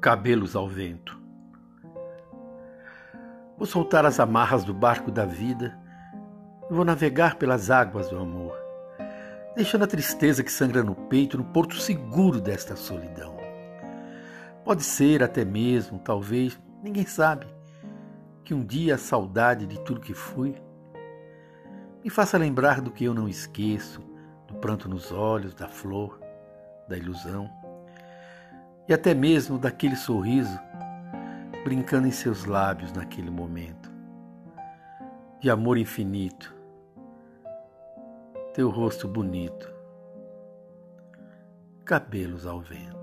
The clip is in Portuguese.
cabelos ao vento. Vou soltar as amarras do barco da vida e vou navegar pelas águas do amor, deixando a tristeza que sangra no peito no porto seguro desta solidão. Pode ser até mesmo, talvez, ninguém sabe, que um dia a saudade de tudo que fui me faça lembrar do que eu não esqueço, do pranto nos olhos, da flor, da ilusão e até mesmo daquele sorriso brincando em seus lábios naquele momento. De amor infinito, teu rosto bonito, cabelos ao vento.